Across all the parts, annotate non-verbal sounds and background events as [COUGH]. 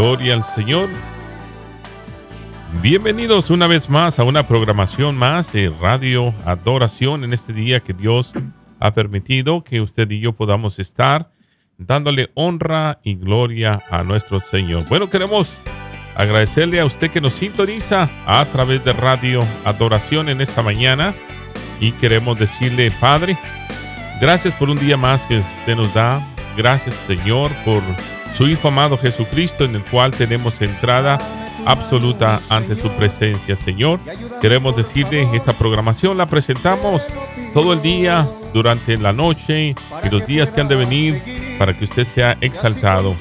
Gloria al Señor. Bienvenidos una vez más a una programación más de Radio Adoración en este día que Dios ha permitido que usted y yo podamos estar dándole honra y gloria a nuestro Señor. Bueno, queremos agradecerle a usted que nos sintoniza a través de Radio Adoración en esta mañana y queremos decirle, Padre, gracias por un día más que usted nos da. Gracias, Señor, por su Hijo amado Jesucristo en el cual tenemos entrada absoluta ante su presencia, Señor. Queremos decirle, esta programación la presentamos todo el día, durante la noche y los días que han de venir para que usted sea exaltado.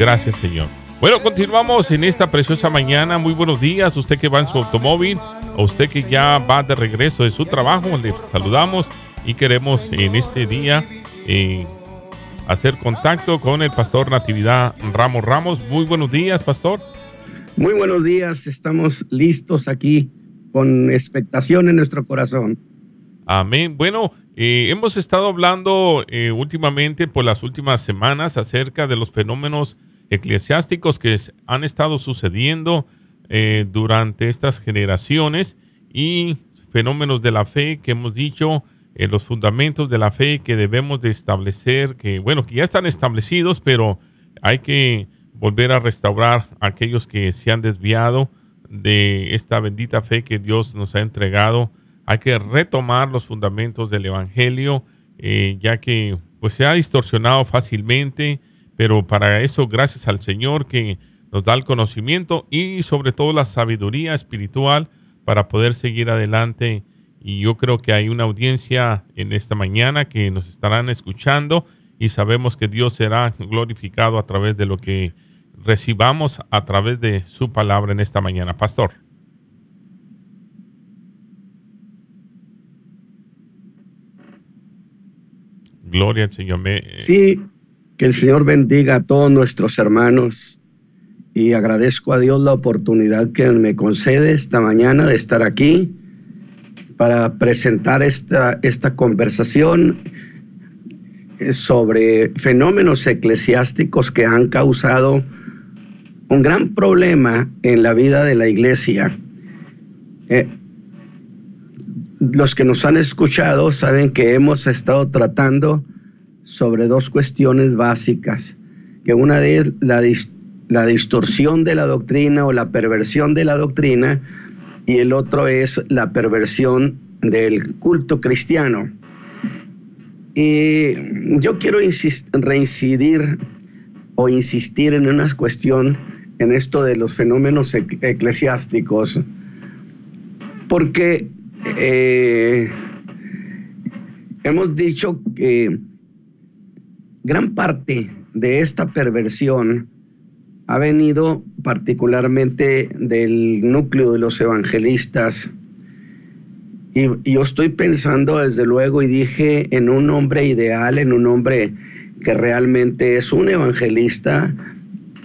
Gracias, Señor. Bueno, continuamos en esta preciosa mañana. Muy buenos días, usted que va en su automóvil o usted que ya va de regreso de su trabajo. Le saludamos y queremos en este día eh, hacer contacto con el pastor Natividad Ramos Ramos. Muy buenos días, pastor. Muy buenos días, estamos listos aquí con expectación en nuestro corazón. Amén. Bueno, eh, hemos estado hablando eh, últimamente, por las últimas semanas, acerca de los fenómenos eclesiásticos que han estado sucediendo eh, durante estas generaciones y fenómenos de la fe que hemos dicho, los fundamentos de la fe que debemos de establecer, que bueno, que ya están establecidos, pero hay que volver a restaurar a aquellos que se han desviado de esta bendita fe que Dios nos ha entregado. Hay que retomar los fundamentos del Evangelio, eh, ya que pues se ha distorsionado fácilmente, pero para eso gracias al Señor que nos da el conocimiento y sobre todo la sabiduría espiritual para poder seguir adelante. Y yo creo que hay una audiencia en esta mañana que nos estarán escuchando y sabemos que Dios será glorificado a través de lo que recibamos a través de su palabra en esta mañana. Pastor. Gloria al Señor. Sí, que el Señor bendiga a todos nuestros hermanos y agradezco a Dios la oportunidad que me concede esta mañana de estar aquí para presentar esta, esta conversación sobre fenómenos eclesiásticos que han causado un gran problema en la vida de la iglesia. Eh, los que nos han escuchado saben que hemos estado tratando sobre dos cuestiones básicas, que una es la, la distorsión de la doctrina o la perversión de la doctrina y el otro es la perversión del culto cristiano. Y yo quiero reincidir o insistir en una cuestión en esto de los fenómenos eclesiásticos, porque eh, hemos dicho que gran parte de esta perversión ha venido particularmente del núcleo de los evangelistas. Y, yo estoy pensando desde luego y dije en un hombre ideal, en un hombre que realmente es un evangelista,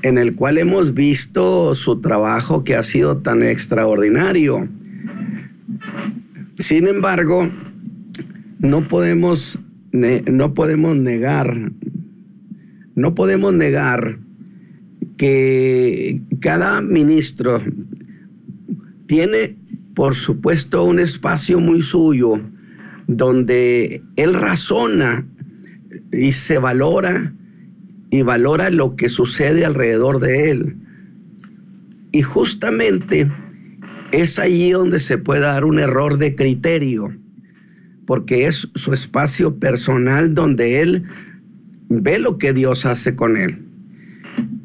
en el cual hemos visto su trabajo que ha sido tan extraordinario. Sin embargo, no podemos, no podemos negar, no podemos negar que cada ministro tiene, por supuesto, un espacio muy suyo donde él razona y se valora y valora lo que sucede alrededor de él. Y justamente es allí donde se puede dar un error de criterio, porque es su espacio personal donde él ve lo que Dios hace con él.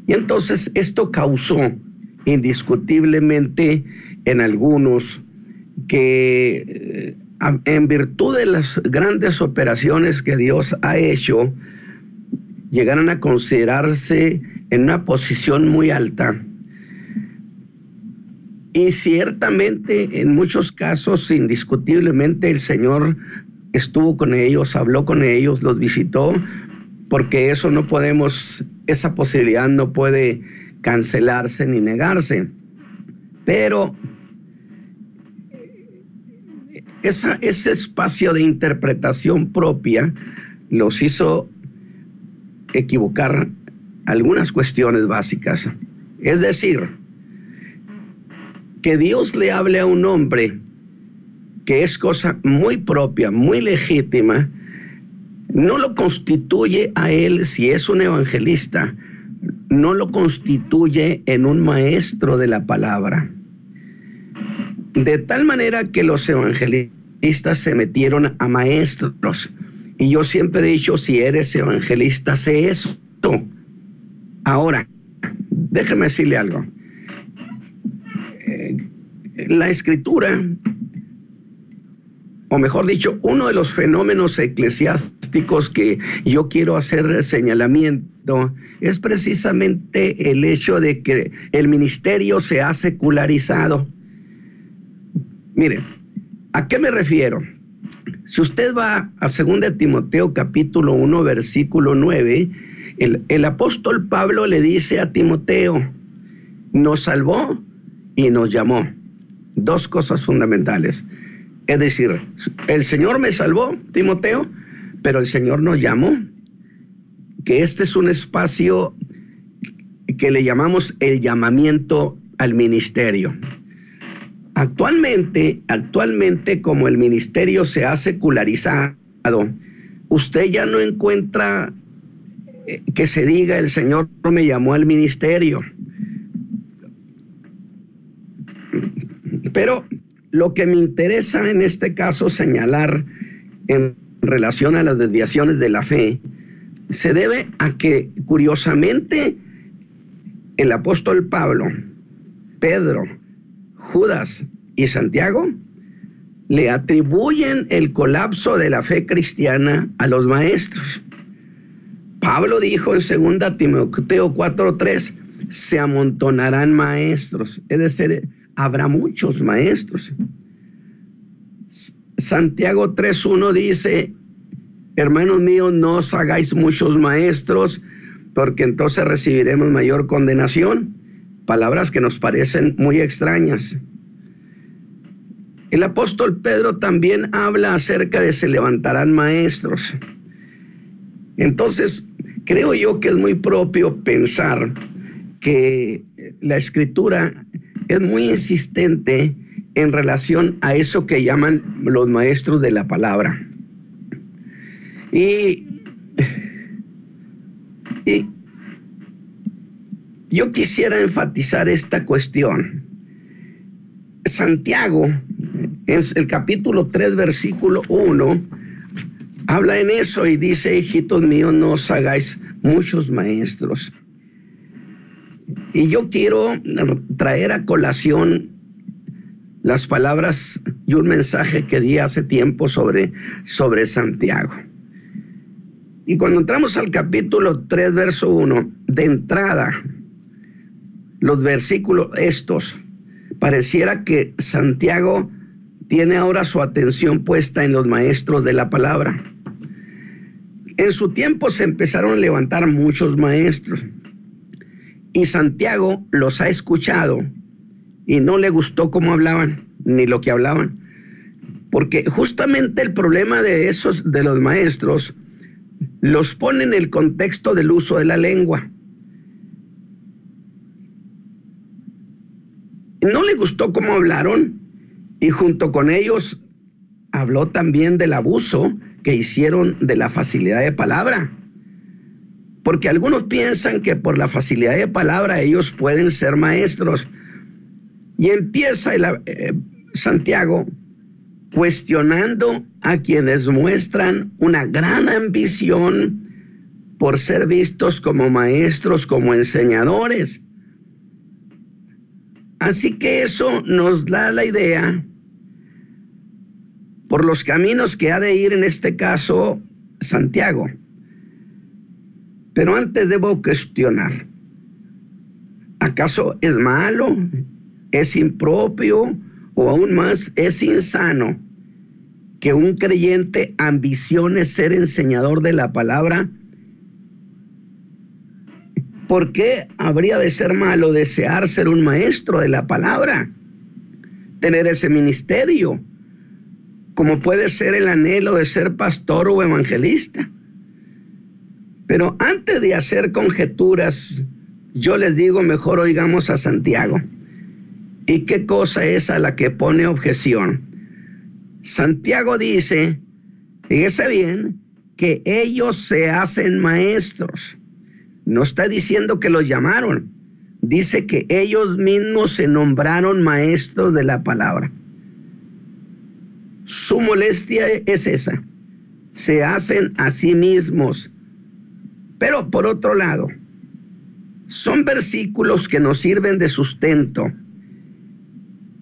Y entonces esto causó indiscutiblemente en algunos que eh, en virtud de las grandes operaciones que Dios ha hecho, llegaron a considerarse en una posición muy alta. Y ciertamente, en muchos casos, indiscutiblemente, el Señor estuvo con ellos, habló con ellos, los visitó, porque eso no podemos, esa posibilidad no puede cancelarse ni negarse. Pero esa, ese espacio de interpretación propia los hizo equivocar algunas cuestiones básicas. Es decir, que Dios le hable a un hombre que es cosa muy propia, muy legítima, no lo constituye a él, si es un evangelista, no lo constituye en un maestro de la palabra. De tal manera que los evangelistas se metieron a maestros. Y yo siempre he dicho, si eres evangelista, sé esto. Ahora, déjeme decirle algo. Eh, la escritura o mejor dicho, uno de los fenómenos eclesiásticos que yo quiero hacer señalamiento es precisamente el hecho de que el ministerio se ha secularizado. Mire, ¿a qué me refiero? Si usted va a 2 Timoteo capítulo 1 versículo 9, el, el apóstol Pablo le dice a Timoteo, nos salvó y nos llamó. Dos cosas fundamentales es decir, el Señor me salvó, Timoteo, pero el Señor nos llamó, que este es un espacio que le llamamos el llamamiento al ministerio. Actualmente, actualmente como el ministerio se ha secularizado, usted ya no encuentra eh, que se diga el Señor me llamó al ministerio. Pero lo que me interesa en este caso señalar en relación a las desviaciones de la fe se debe a que curiosamente el apóstol Pablo, Pedro, Judas y Santiago le atribuyen el colapso de la fe cristiana a los maestros. Pablo dijo en 2 Timoteo 4:3, se amontonarán maestros, es decir, habrá muchos maestros. Santiago 3.1 dice, hermanos míos, no os hagáis muchos maestros, porque entonces recibiremos mayor condenación. Palabras que nos parecen muy extrañas. El apóstol Pedro también habla acerca de se levantarán maestros. Entonces, creo yo que es muy propio pensar que la escritura es muy insistente en relación a eso que llaman los maestros de la palabra. Y, y yo quisiera enfatizar esta cuestión. Santiago, en el capítulo 3, versículo 1, habla en eso y dice, hijitos míos, no os hagáis muchos maestros y yo quiero traer a colación las palabras y un mensaje que di hace tiempo sobre, sobre Santiago. Y cuando entramos al capítulo 3, verso 1, de entrada, los versículos estos, pareciera que Santiago tiene ahora su atención puesta en los maestros de la palabra. En su tiempo se empezaron a levantar muchos maestros y Santiago los ha escuchado y no le gustó cómo hablaban, ni lo que hablaban. Porque justamente el problema de esos, de los maestros, los pone en el contexto del uso de la lengua. No le gustó cómo hablaron y junto con ellos habló también del abuso que hicieron de la facilidad de palabra. Porque algunos piensan que por la facilidad de palabra ellos pueden ser maestros. Y empieza el, eh, Santiago cuestionando a quienes muestran una gran ambición por ser vistos como maestros, como enseñadores. Así que eso nos da la idea por los caminos que ha de ir en este caso Santiago. Pero antes debo cuestionar, ¿acaso es malo? ¿Es impropio? ¿O aún más es insano que un creyente ambicione ser enseñador de la palabra? ¿Por qué habría de ser malo desear ser un maestro de la palabra? Tener ese ministerio, como puede ser el anhelo de ser pastor o evangelista. Pero antes de hacer conjeturas yo les digo, mejor oigamos a Santiago. ¿Y qué cosa es a la que pone objeción? Santiago dice, fíjese bien, que ellos se hacen maestros. No está diciendo que los llamaron, dice que ellos mismos se nombraron maestros de la palabra. Su molestia es esa, se hacen a sí mismos. Pero por otro lado, son versículos que nos sirven de sustento.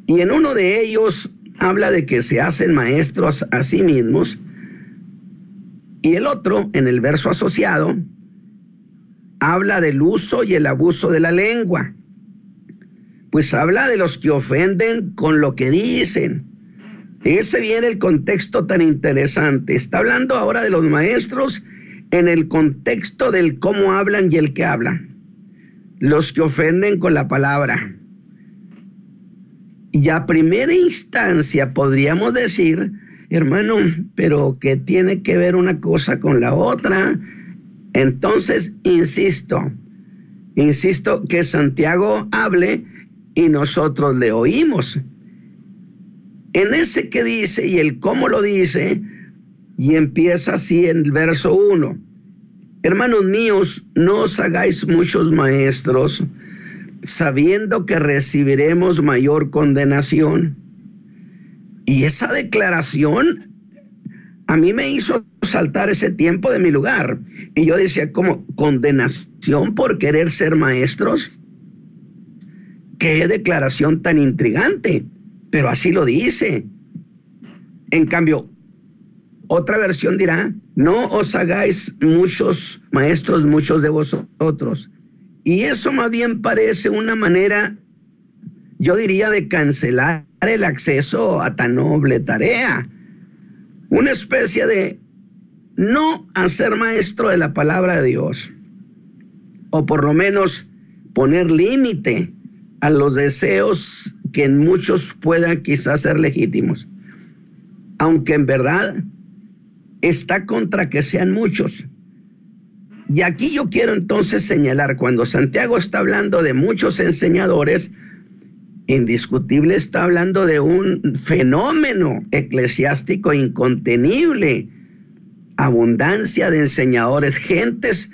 Y en uno de ellos habla de que se hacen maestros a sí mismos. Y el otro, en el verso asociado, habla del uso y el abuso de la lengua. Pues habla de los que ofenden con lo que dicen. Ese viene el contexto tan interesante. Está hablando ahora de los maestros en el contexto del cómo hablan y el que hablan. Los que ofenden con la palabra. Y a primera instancia podríamos decir, hermano, pero que tiene que ver una cosa con la otra entonces, insisto, insisto que Santiago hable y nosotros le oímos. En ese que dice y el cómo lo dice, y empieza así en el verso 1. Hermanos míos, no os hagáis muchos maestros, sabiendo que recibiremos mayor condenación. Y esa declaración a mí me hizo saltar ese tiempo de mi lugar. Y yo decía, como condenación por querer ser maestros. Qué declaración tan intrigante, pero así lo dice. En cambio, otra versión dirá, no os hagáis muchos maestros, muchos de vosotros. Y eso más bien parece una manera, yo diría, de cancelar el acceso a tan noble tarea. Una especie de no a ser maestro de la palabra de Dios, o por lo menos poner límite a los deseos que en muchos puedan quizás ser legítimos, aunque en verdad está contra que sean muchos. Y aquí yo quiero entonces señalar, cuando Santiago está hablando de muchos enseñadores, indiscutible está hablando de un fenómeno eclesiástico incontenible abundancia de enseñadores, gentes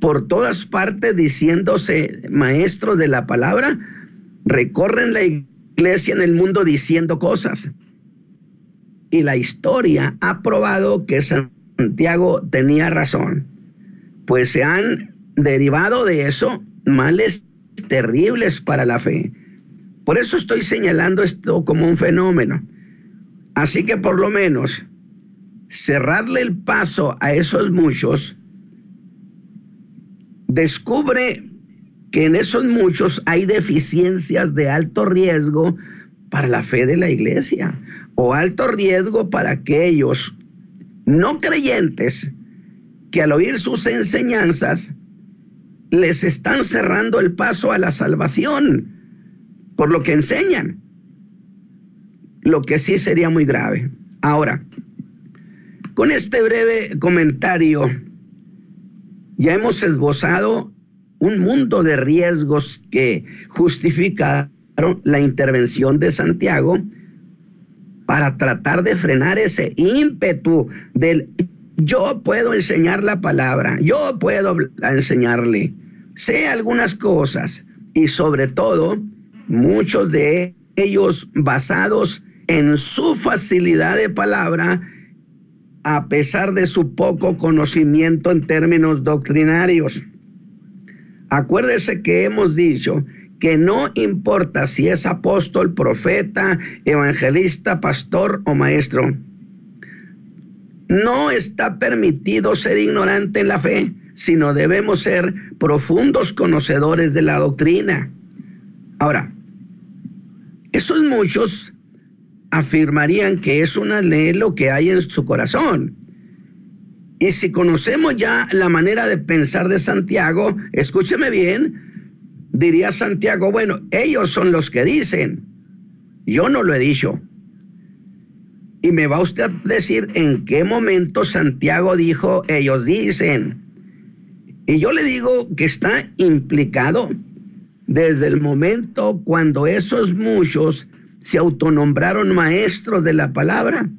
por todas partes diciéndose maestros de la palabra, recorren la iglesia en el mundo diciendo cosas. Y la historia ha probado que Santiago tenía razón, pues se han derivado de eso males terribles para la fe. Por eso estoy señalando esto como un fenómeno. Así que por lo menos cerrarle el paso a esos muchos, descubre que en esos muchos hay deficiencias de alto riesgo para la fe de la iglesia o alto riesgo para aquellos no creyentes que al oír sus enseñanzas les están cerrando el paso a la salvación por lo que enseñan. Lo que sí sería muy grave. Ahora, con este breve comentario, ya hemos esbozado un mundo de riesgos que justificaron la intervención de Santiago para tratar de frenar ese ímpetu del yo puedo enseñar la palabra, yo puedo enseñarle, sé algunas cosas y sobre todo muchos de ellos basados en su facilidad de palabra a pesar de su poco conocimiento en términos doctrinarios. Acuérdese que hemos dicho que no importa si es apóstol, profeta, evangelista, pastor o maestro. No está permitido ser ignorante en la fe, sino debemos ser profundos conocedores de la doctrina. Ahora, esos muchos afirmarían que es un anhelo que hay en su corazón. Y si conocemos ya la manera de pensar de Santiago, escúcheme bien, diría Santiago, bueno, ellos son los que dicen, yo no lo he dicho. Y me va usted a decir en qué momento Santiago dijo, ellos dicen. Y yo le digo que está implicado desde el momento cuando esos muchos se autonombraron maestros de la palabra.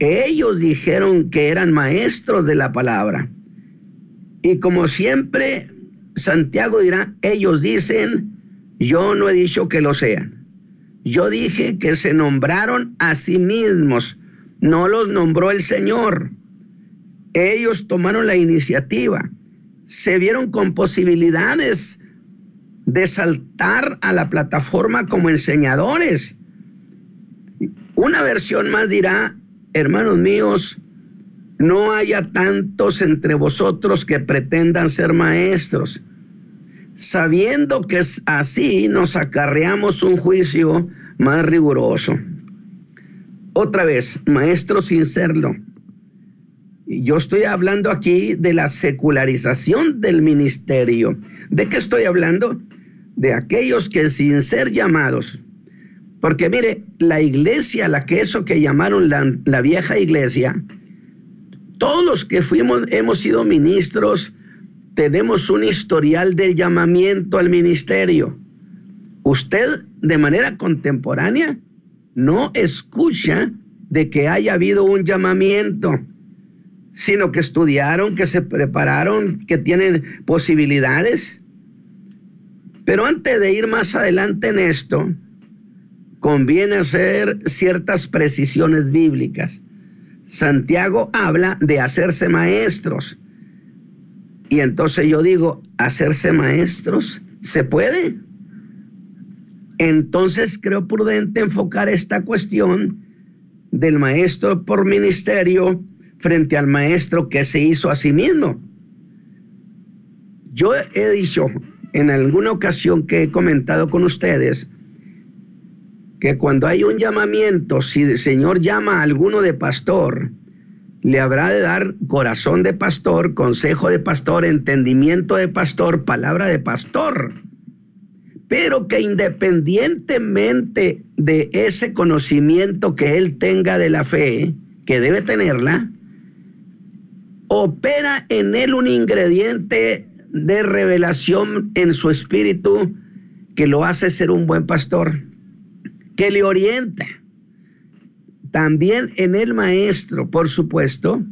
Ellos dijeron que eran maestros de la palabra. Y como siempre, Santiago dirá, ellos dicen, yo no he dicho que lo sean. Yo dije que se nombraron a sí mismos, no los nombró el Señor. Ellos tomaron la iniciativa, se vieron con posibilidades de saltar a la plataforma como enseñadores. Una versión más dirá, hermanos míos, no haya tantos entre vosotros que pretendan ser maestros, sabiendo que así nos acarreamos un juicio más riguroso. Otra vez, maestro sin serlo. Yo estoy hablando aquí de la secularización del ministerio. ¿De qué estoy hablando? De aquellos que sin ser llamados, porque mire, la iglesia, la que eso que llamaron la, la vieja iglesia, todos los que fuimos, hemos sido ministros, tenemos un historial del llamamiento al ministerio. Usted de manera contemporánea no escucha de que haya habido un llamamiento, sino que estudiaron, que se prepararon, que tienen posibilidades. Pero antes de ir más adelante en esto, conviene hacer ciertas precisiones bíblicas. Santiago habla de hacerse maestros. Y entonces yo digo, hacerse maestros, ¿se puede? Entonces creo prudente enfocar esta cuestión del maestro por ministerio frente al maestro que se hizo a sí mismo. Yo he dicho en alguna ocasión que he comentado con ustedes que cuando hay un llamamiento, si el Señor llama a alguno de pastor, le habrá de dar corazón de pastor, consejo de pastor, entendimiento de pastor, palabra de pastor. Pero que independientemente de ese conocimiento que él tenga de la fe, que debe tenerla, opera en él un ingrediente de revelación en su espíritu que lo hace ser un buen pastor que le orienta. También en el maestro, por supuesto,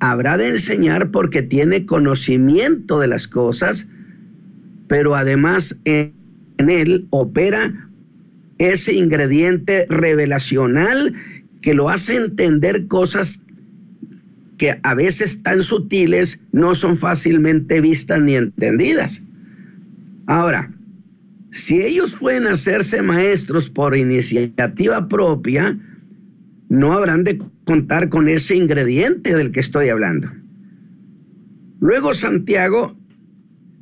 habrá de enseñar porque tiene conocimiento de las cosas, pero además en, él opera ese ingrediente revelacional que lo hace entender cosas que a veces tan sutiles no son fácilmente vistas ni entendidas. Ahora, si ellos pueden hacerse maestros por iniciativa propia, no habrán de contar con ese ingrediente del que estoy hablando. Luego Santiago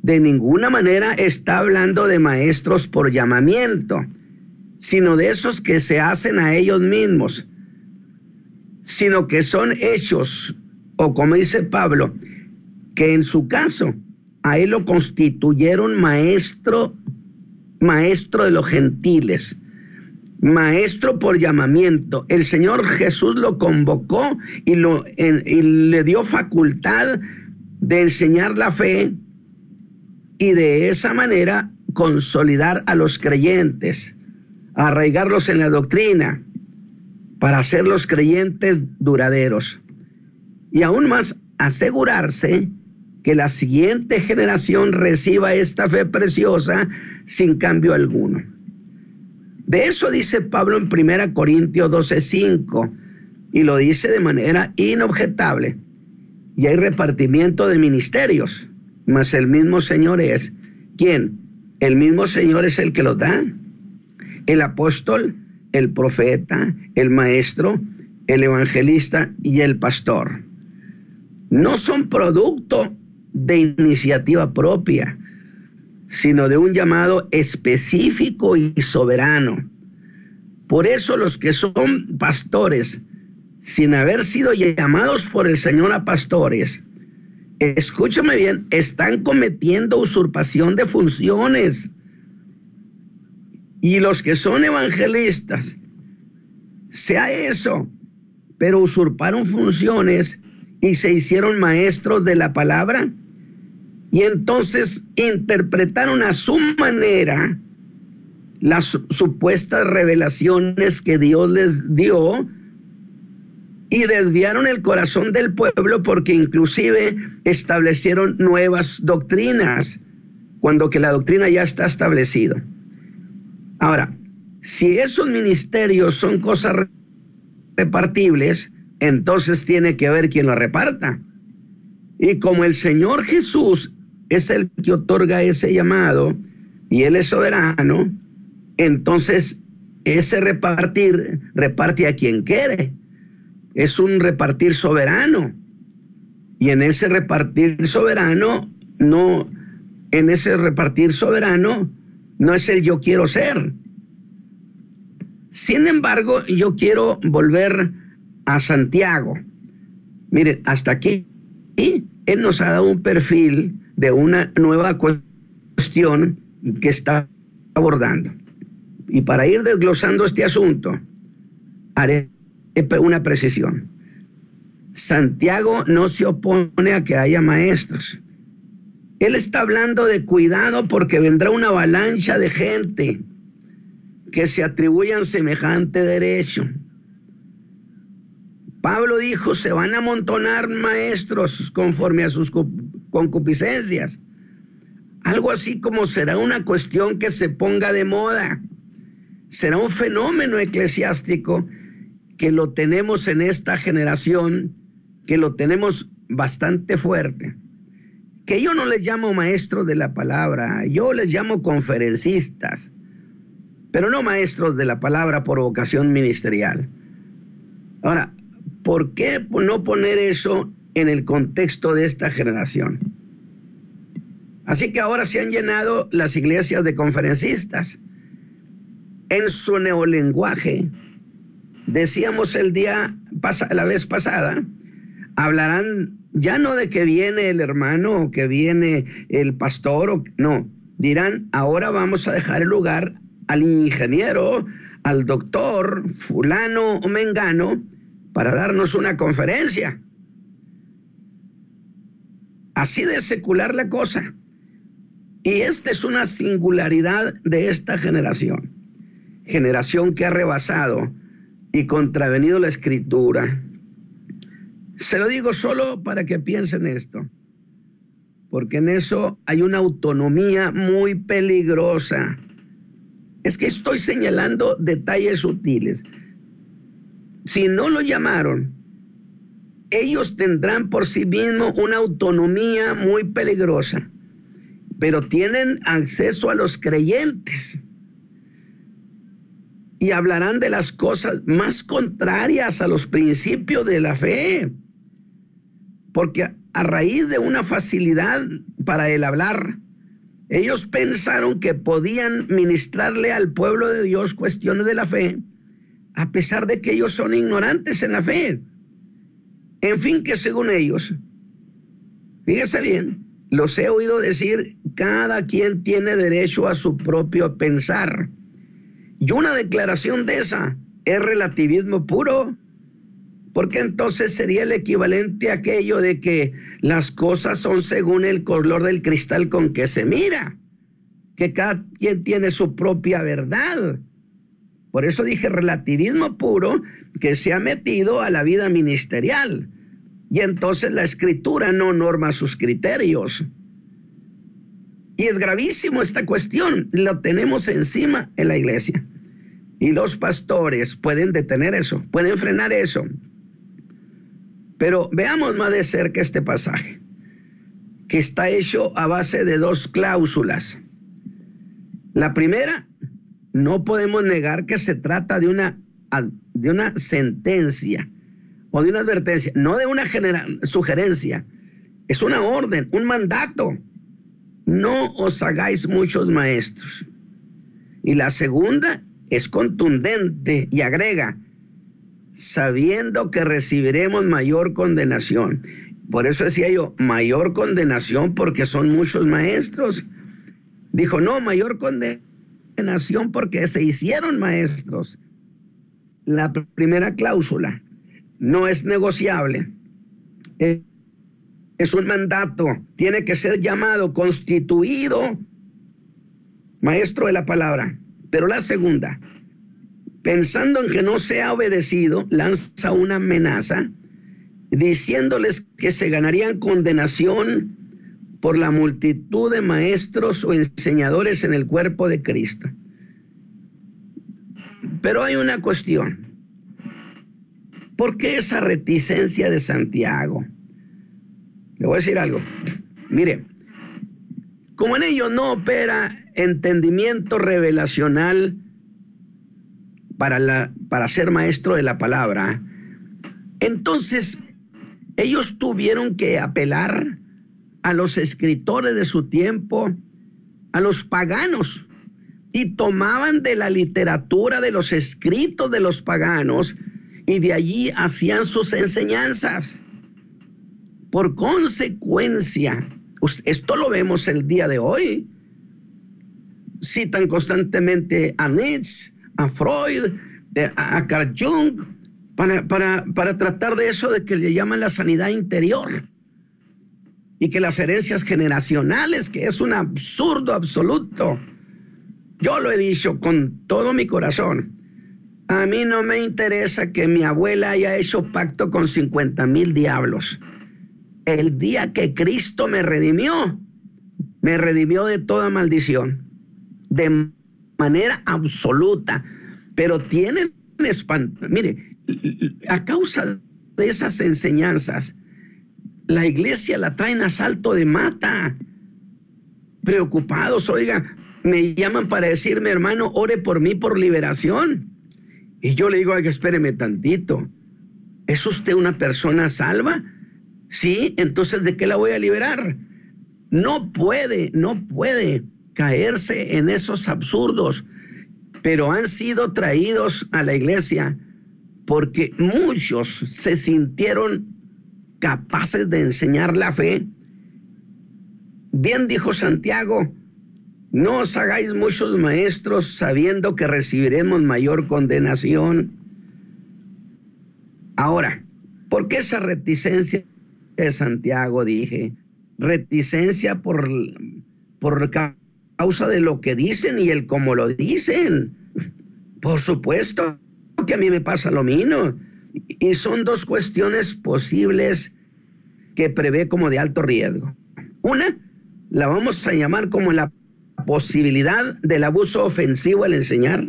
de ninguna manera está hablando de maestros por llamamiento, sino de esos que se hacen a ellos mismos, sino que son hechos, o como dice Pablo, que en su caso a él lo constituyeron maestro maestro de los gentiles, maestro por llamamiento. El Señor Jesús lo convocó y, lo, y le dio facultad de enseñar la fe y de esa manera consolidar a los creyentes, arraigarlos en la doctrina para hacer los creyentes duraderos y aún más asegurarse que la siguiente generación reciba esta fe preciosa sin cambio alguno. De eso dice Pablo en 1 Corintios 12:5 y lo dice de manera inobjetable. Y hay repartimiento de ministerios, mas el mismo Señor es. ¿Quién? El mismo Señor es el que los da. El apóstol, el profeta, el maestro, el evangelista y el pastor. No son producto de iniciativa propia, sino de un llamado específico y soberano. Por eso los que son pastores, sin haber sido llamados por el Señor a pastores, escúchame bien, están cometiendo usurpación de funciones. Y los que son evangelistas, sea eso, pero usurparon funciones y se hicieron maestros de la palabra, y entonces interpretaron a su manera las supuestas revelaciones que Dios les dio y desviaron el corazón del pueblo porque inclusive establecieron nuevas doctrinas, cuando que la doctrina ya está establecida. Ahora, si esos ministerios son cosas repartibles, entonces tiene que haber quien lo reparta. Y como el Señor Jesús es el que otorga ese llamado y Él es soberano, entonces ese repartir reparte a quien quiere. Es un repartir soberano. Y en ese repartir soberano, no, en ese repartir soberano, no es el yo quiero ser. Sin embargo, yo quiero volver a Santiago. Miren, hasta aquí, él nos ha dado un perfil de una nueva cuestión que está abordando. Y para ir desglosando este asunto, haré una precisión. Santiago no se opone a que haya maestros. Él está hablando de cuidado porque vendrá una avalancha de gente que se atribuyan semejante derecho. Pablo dijo, se van a amontonar maestros conforme a sus concupiscencias. Algo así como será una cuestión que se ponga de moda será un fenómeno eclesiástico que lo tenemos en esta generación, que lo tenemos bastante fuerte. Que yo no les llamo maestros de la palabra, yo les llamo conferencistas, pero no maestros de la palabra por vocación ministerial. Ahora, ¿por qué no poner eso en el contexto de esta generación? Así que ahora se han llenado las iglesias de conferencistas en su neolenguaje. Decíamos el día, la vez pasada, hablarán ya no de que viene el hermano o que viene el pastor, o, no, dirán, ahora vamos a dejar el lugar al ingeniero, al doctor, fulano o mengano, para darnos una conferencia. Así de secular la cosa. Y esta es una singularidad de esta generación generación que ha rebasado y contravenido la escritura. Se lo digo solo para que piensen esto, porque en eso hay una autonomía muy peligrosa. Es que estoy señalando detalles sutiles. Si no lo llamaron, ellos tendrán por sí mismos una autonomía muy peligrosa, pero tienen acceso a los creyentes y hablarán de las cosas más contrarias a los principios de la fe. Porque a raíz de una facilidad para el hablar, ellos pensaron que podían ministrarle al pueblo de Dios cuestiones de la fe, a pesar de que ellos son ignorantes en la fe. En fin, que según ellos, fíjese bien, los he oído decir, cada quien tiene derecho a su propio pensar. Y una declaración de esa es relativismo puro, porque entonces sería el equivalente a aquello de que las cosas son según el color del cristal con que se mira, que cada quien tiene su propia verdad. Por eso dije relativismo puro que se ha metido a la vida ministerial. Y entonces la escritura no norma sus criterios. Y es gravísimo esta cuestión, lo tenemos encima en la iglesia. Y los pastores pueden detener eso, pueden frenar eso. Pero veamos más de cerca este pasaje, que está hecho a base de dos cláusulas. La primera, no podemos negar que se trata de una, de una sentencia o de una advertencia, no de una sugerencia. Es una orden, un mandato no os hagáis muchos maestros. Y la segunda es contundente y agrega, sabiendo que recibiremos mayor condenación. Por eso decía yo, mayor condenación porque son muchos maestros. Dijo, no, mayor condenación porque se hicieron maestros. La primera cláusula no es negociable. es un mandato, tiene que ser llamado, constituido maestro de la palabra. Pero la segunda, pensando en que no se ha obedecido, lanza una amenaza diciéndoles que se ganarían condenación por la multitud de maestros o enseñadores en el cuerpo de Cristo. Pero hay una cuestión. ¿Por qué esa reticencia de Santiago? Le voy a decir algo. Mire, como en ello no opera entendimiento revelacional para, para ser maestro de la palabra, entonces ellos tuvieron que apelar a los escritores de su tiempo, a los paganos, y tomaban de la literatura, de los escritos de los paganos, y de allí hacían sus enseñanzas. Por consecuencia, esto lo vemos el día de hoy. Citan constantemente a Nietzsche, a Freud, eh, a Carl Jung, para, para, para tratar de eso de que le llaman la sanidad interior y que las herencias generacionales, que es un absurdo absoluto. Yo lo he dicho con todo mi corazón. A mí no me interesa que mi abuela haya hecho pacto con 50 mil diablos el día que Cristo me redimió, me redimió de toda maldición, de manera absoluta. Pero tienen espanto. Mire, a causa de esas enseñanzas, la iglesia la traen a salto de mata. Preocupados, oiga, me llaman para decirme, hermano, ore por mí por liberación. Y yo le digo, oiga, espéreme tantito. ¿Es usted una persona salva? Sí, entonces ¿de qué la voy a liberar? No puede, no puede caerse en esos absurdos, pero han sido traídos a la iglesia porque muchos se sintieron capaces de enseñar la fe. Bien dijo Santiago, no os hagáis muchos maestros sabiendo que recibiremos mayor condenación. Ahora, ¿por qué esa reticencia de Santiago, dije, reticencia por, por causa de lo que dicen y el cómo lo dicen. Por supuesto que a mí me pasa lo mismo. Y son dos cuestiones posibles que prevé como de alto riesgo. Una, la vamos a llamar como la posibilidad del abuso ofensivo al enseñar,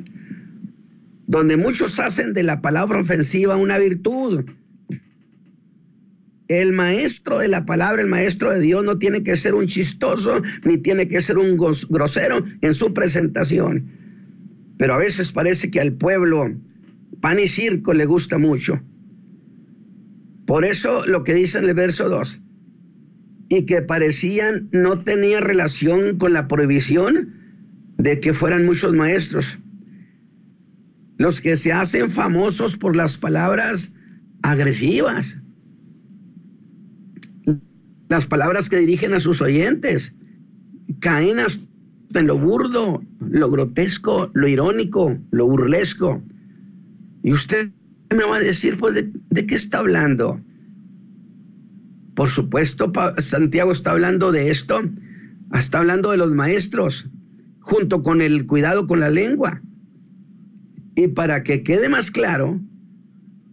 donde muchos hacen de la palabra ofensiva una virtud el maestro de la palabra, el maestro de Dios, no tiene que ser un chistoso ni tiene que ser un grosero en su presentación. Pero a veces parece que al pueblo pan y circo le gusta mucho. Por eso lo que dice en el verso 2, y que parecían no tenía relación con la prohibición de que fueran muchos maestros. Los que se hacen famosos por las palabras agresivas las palabras que dirigen a sus oyentes. Caen hasta en lo burdo, lo grotesco, lo irónico, lo burlesco. Y usted me va a decir, pues, ¿de, qué está hablando? Por supuesto, Santiago está hablando de esto, está hablando de los maestros, junto con el cuidado con la lengua. Y para que quede más claro,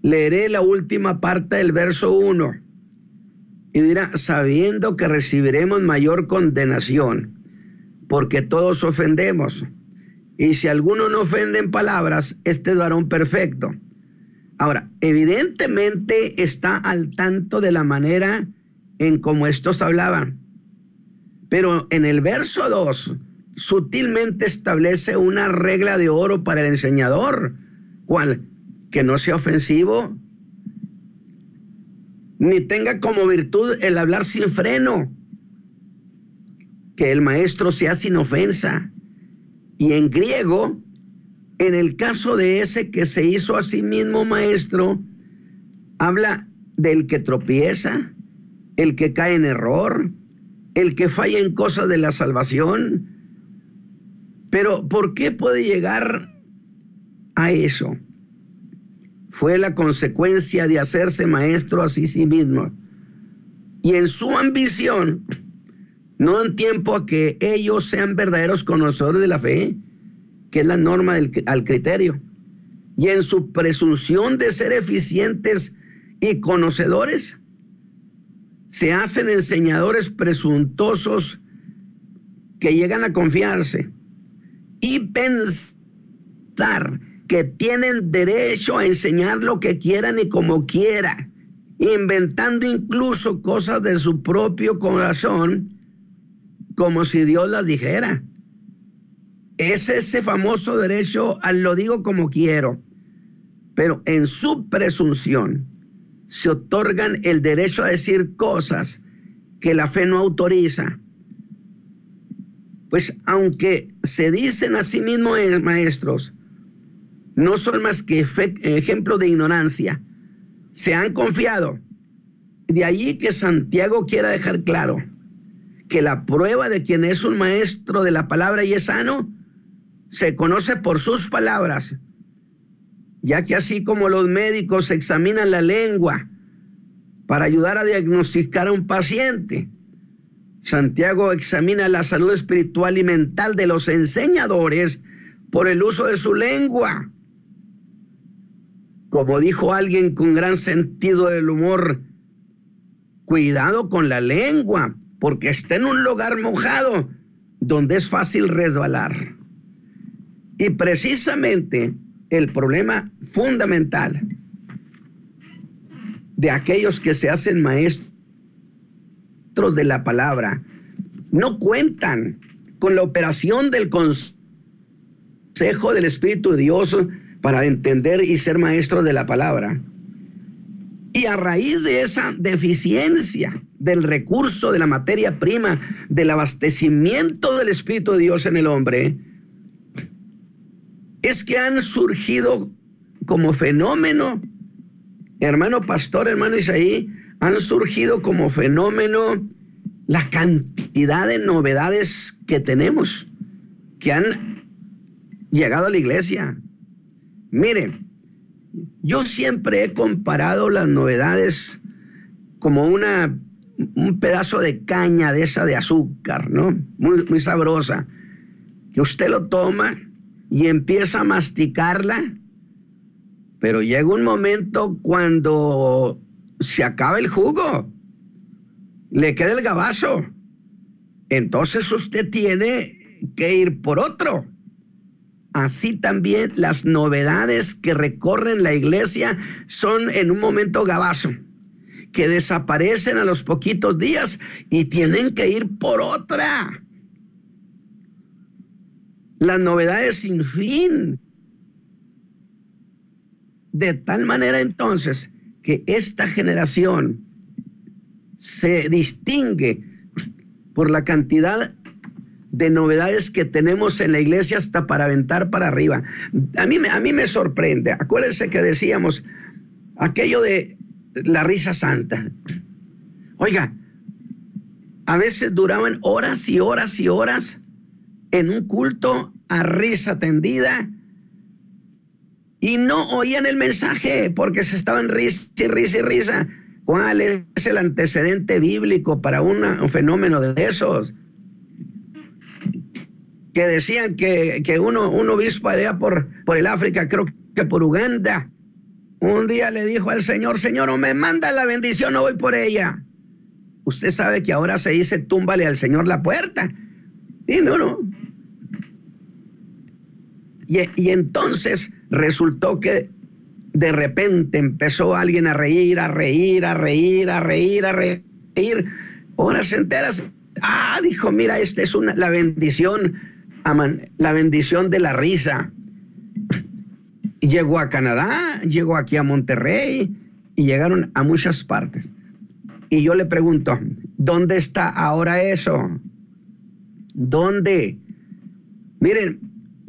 leeré la última parte del verso 1 y dirá, sabiendo que recibiremos mayor condenación, porque todos ofendemos. Y si alguno no ofende en palabras, este es varón perfecto. Ahora, evidentemente está al tanto de la manera en cómo estos hablaban. Pero en el verso 2, sutilmente establece una regla de oro para el enseñador. ¿Cuál? Que no sea ofensivo, ni tenga como virtud el hablar sin freno, que el maestro sea sin ofensa. Y en griego, en el caso de ese que se hizo a sí mismo maestro, habla del que tropieza, el que cae en error, el que falla en cosas de la salvación. Pero ¿por qué puede llegar a eso? fue la consecuencia de hacerse maestro a sí, mismo. y en su ambición no dan tiempo a que ellos sean verdaderos conocedores de la fe, que es la norma al criterio. Y en su presunción de ser eficientes y conocedores, se hacen enseñadores presuntuosos que llegan a confiarse y pensar que tienen derecho a enseñar lo que quieran y como quieran, inventando incluso cosas de su propio corazón, como si Dios las dijera. Es ese famoso derecho al lo digo como quiero, pero en su presunción se otorgan el derecho a decir cosas que la fe no autoriza. Pues aunque se dicen a sí mismos eh, maestros, no son más que ejemplo de ignorancia. Se han confiado. De allí que Santiago quiera dejar claro que la prueba de quien es un maestro de la palabra y es sano se conoce por sus palabras, ya que así como los médicos examinan la lengua para ayudar a diagnosticar a un paciente, Santiago examina la salud espiritual y mental de los enseñadores por el uso de su lengua. Como dijo alguien con gran sentido del humor, cuidado con la lengua, porque está en un lugar mojado donde es fácil resbalar. Y precisamente el problema fundamental de aquellos que se hacen maestros de la palabra no cuentan con la operación del consejo del Espíritu de Dios para entender y ser maestros de la palabra. Y a raíz de esa deficiencia del recurso de la materia prima, del abastecimiento del Espíritu de Dios en el hombre, es que han surgido como fenómeno, hermano pastor, hermano Isaí, han surgido como fenómeno la cantidad de novedades que tenemos, que han llegado a la iglesia. Miren, yo siempre he comparado las novedades como una, un pedazo de caña de esa de azúcar, ¿no? Muy, muy sabrosa, que usted lo toma y empieza a masticarla, pero llega un momento cuando se acaba el jugo, le queda el gabazo. Entonces usted tiene que ir por otro. Así también las novedades que recorren la iglesia son en un momento gabazo, que desaparecen a los poquitos días y tienen que ir por otra las novedades sin fin. De tal manera entonces que esta generación se distingue por la cantidad de novedades que tenemos en la iglesia hasta para aventar para arriba. A mí, a mí me sorprende. Acuérdense que decíamos aquello de la risa santa. Oiga, a veces duraban horas y horas y horas en un culto a risa tendida y no oían el mensaje porque se estaban risa y risa y risa. ¿Cuál es el antecedente bíblico para un fenómeno de esos? Que decían que, que uno, un obispo allá por, por el África, creo que por Uganda, un día le dijo al Señor, Señor, o me manda la bendición o voy por ella. Usted sabe que ahora se dice, túmbale al Señor la puerta. Y no, no, y, entonces resultó que de repente empezó alguien a reír, a reír, a reír, a reír, a reír, horas enteras. Ah, dijo, mira, esta es una, la bendición, la bendición de la risa. llegó a Canadá, llegó aquí a Monterrey y llegaron a muchas partes. Y yo le pregunto, ¿dónde está ahora eso? ¿Dónde? Miren,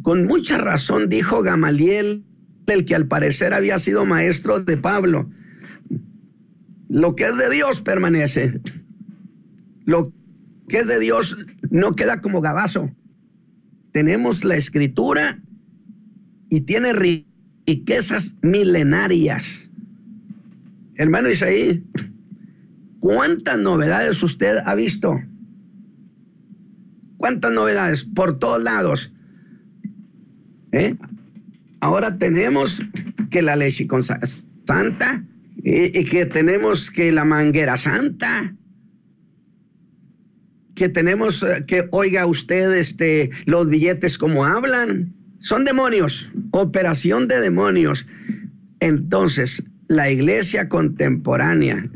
con mucha razón dijo Gamaliel, el que al parecer había sido maestro de Pablo. Lo que es de Dios permanece. Lo que es de Dios no queda como gabazo. Tenemos la escritura y tiene riquezas milenarias. Hermano Isaí, ¿Cuántas novedades usted ha visto? ¿Cuántas novedades? Por todos lados. ¿Eh? Ahora tenemos que la leche con santa y, que tenemos que la manguera santa que tenemos eh, que oiga usted este los billetes como hablan son demonios operación de demonios entonces la iglesia contemporánea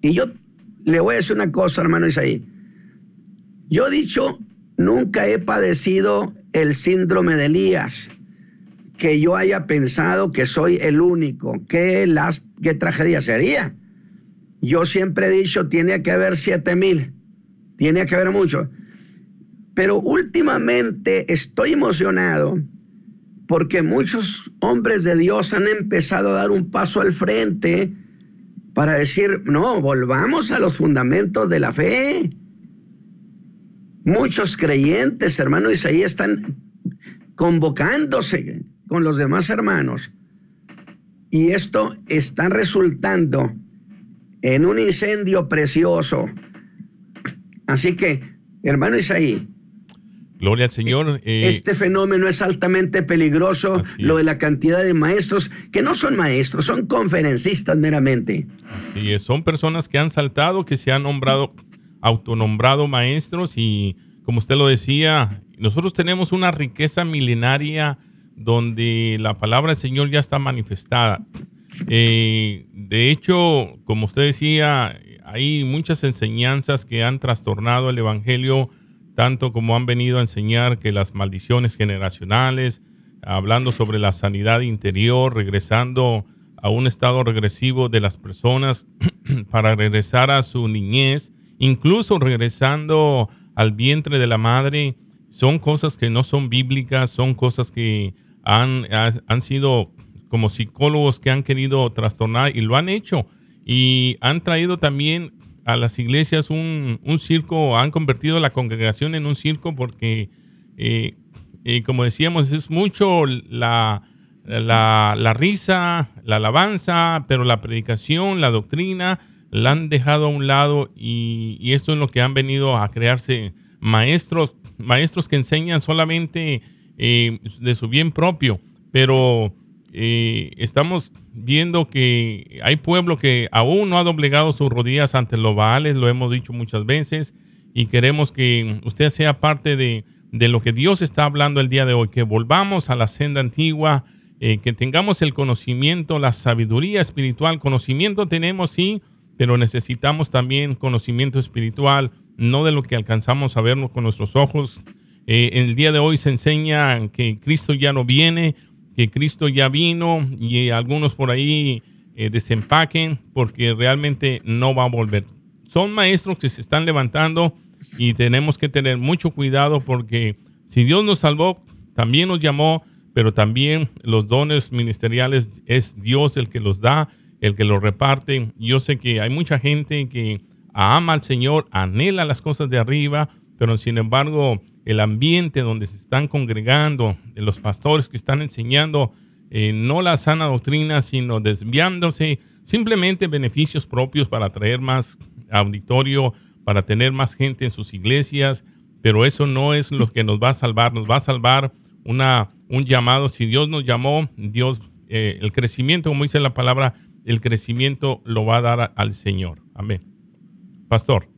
y yo le voy a decir una cosa hermano Isaí yo he dicho nunca he padecido el síndrome de Elías que yo haya pensado que soy el único. ¿Qué, las, qué tragedia sería? Yo siempre he dicho, tiene que haber siete mil, tiene que haber mucho. Pero últimamente estoy emocionado porque muchos hombres de Dios han empezado a dar un paso al frente para decir, no, volvamos a los fundamentos de la fe. Muchos creyentes, hermano Isaías, están convocándose con los demás hermanos. Y esto está resultando en un incendio precioso. Así que, hermano Isaí, Gloria al Señor. Eh, este fenómeno es altamente peligroso, lo de la cantidad de maestros, que no son maestros, son conferencistas meramente. Y son personas que han saltado, que se han nombrado, autonombrado maestros y, como usted lo decía, nosotros tenemos una riqueza milenaria donde la palabra del Señor ya está manifestada. Eh, de hecho, como usted decía, hay muchas enseñanzas que han trastornado el Evangelio, tanto como han venido a enseñar que las maldiciones generacionales, hablando sobre la sanidad interior, regresando a un estado regresivo de las personas [CLEARS THROAT] para regresar a su niñez, incluso regresando al vientre de la madre, son cosas que no son bíblicas, son cosas que han, han sido como psicólogos que han querido trastornar y lo han hecho. Y han traído también a las iglesias un, un circo, han convertido la congregación en un circo porque, eh, eh, como decíamos, es mucho la, la, la, risa, la alabanza, pero la predicación, la doctrina, la han dejado a un lado y, esto es lo que han venido a crearse maestros, maestros que enseñan solamente eh, de su bien propio, pero estamos viendo que hay pueblo que aún no ha doblegado sus rodillas ante los baales, lo hemos dicho muchas veces, y queremos que usted sea parte de, de lo que Dios está hablando el día de hoy, que volvamos a la senda antigua, eh, que tengamos el conocimiento, la sabiduría espiritual. Conocimiento tenemos, sí, pero necesitamos también conocimiento espiritual, no de lo que alcanzamos a vernos con nuestros ojos, eh, el día de hoy se enseña que Cristo ya no viene, que Cristo ya vino y algunos por ahí eh, desempaquen porque realmente no va a volver. Son maestros que se están levantando y tenemos que tener mucho cuidado porque si Dios nos salvó, también nos llamó, pero también los dones ministeriales es Dios el que los da, el que los reparte. Yo sé que hay mucha gente que ama al Señor, anhela las cosas de arriba, pero sin embargo el ambiente donde se están congregando, los pastores que están enseñando eh, no la sana doctrina, sino desviándose simplemente beneficios propios para traer más auditorio, para tener más gente en sus iglesias, pero eso no es lo que nos va a salvar, nos va a salvar una, un llamado. Si Dios nos llamó, Dios, eh, el crecimiento, como dice la palabra, el crecimiento lo va a dar al Señor. Amén. Pastor.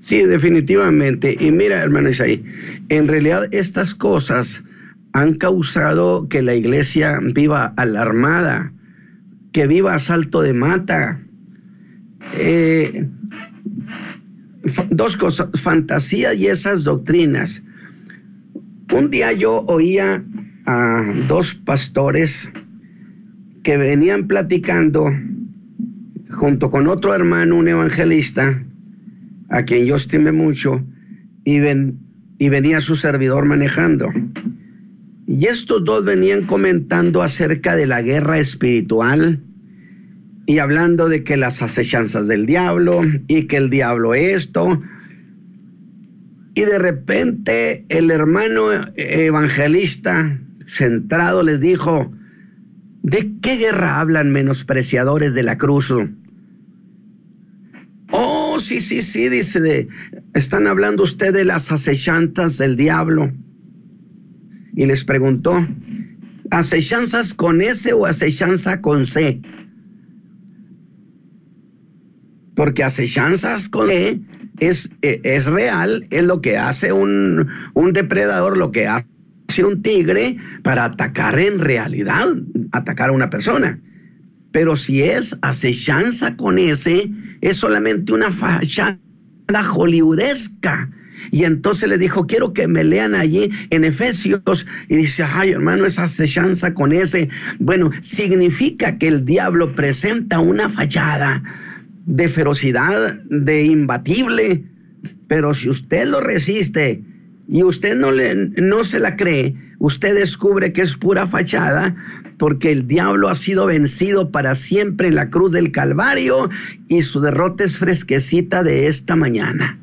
Sí, definitivamente. Y mira, hermano Isaí, en realidad estas cosas han causado que la iglesia viva alarmada, que viva a salto de mata. Eh, dos cosas, fantasía y esas doctrinas. Un día yo oía a dos pastores que venían platicando junto con otro hermano, un evangelista, a quien yo estime mucho, y, ven, y venía su servidor manejando. Y estos dos venían comentando acerca de la guerra espiritual y hablando de que las acechanzas del diablo y que el diablo esto. Y de repente el hermano evangelista centrado les dijo, ¿De qué guerra hablan menospreciadores de la cruz? Oh, sí, sí, sí, dice, están hablando ustedes de las acechanzas del diablo. Y les preguntó, ¿acechanzas con S o acechanza con C? Porque acechanzas con E es, e, es real, es lo que hace un, un depredador, lo que hace un tigre para atacar en realidad, atacar a una persona. Pero si es acechanza con ese, es solamente una fachada hollywoodesca. Y entonces le dijo, quiero que me lean allí en Efesios. Y dice, ay hermano, esa acechanza con ese. Bueno, significa que el diablo presenta una fachada de ferocidad, de imbatible. Pero si usted lo resiste y usted no, le, no se la cree, usted descubre que es pura fachada porque el diablo ha sido vencido para siempre en la cruz del Calvario y su derrota es fresquecita de esta mañana.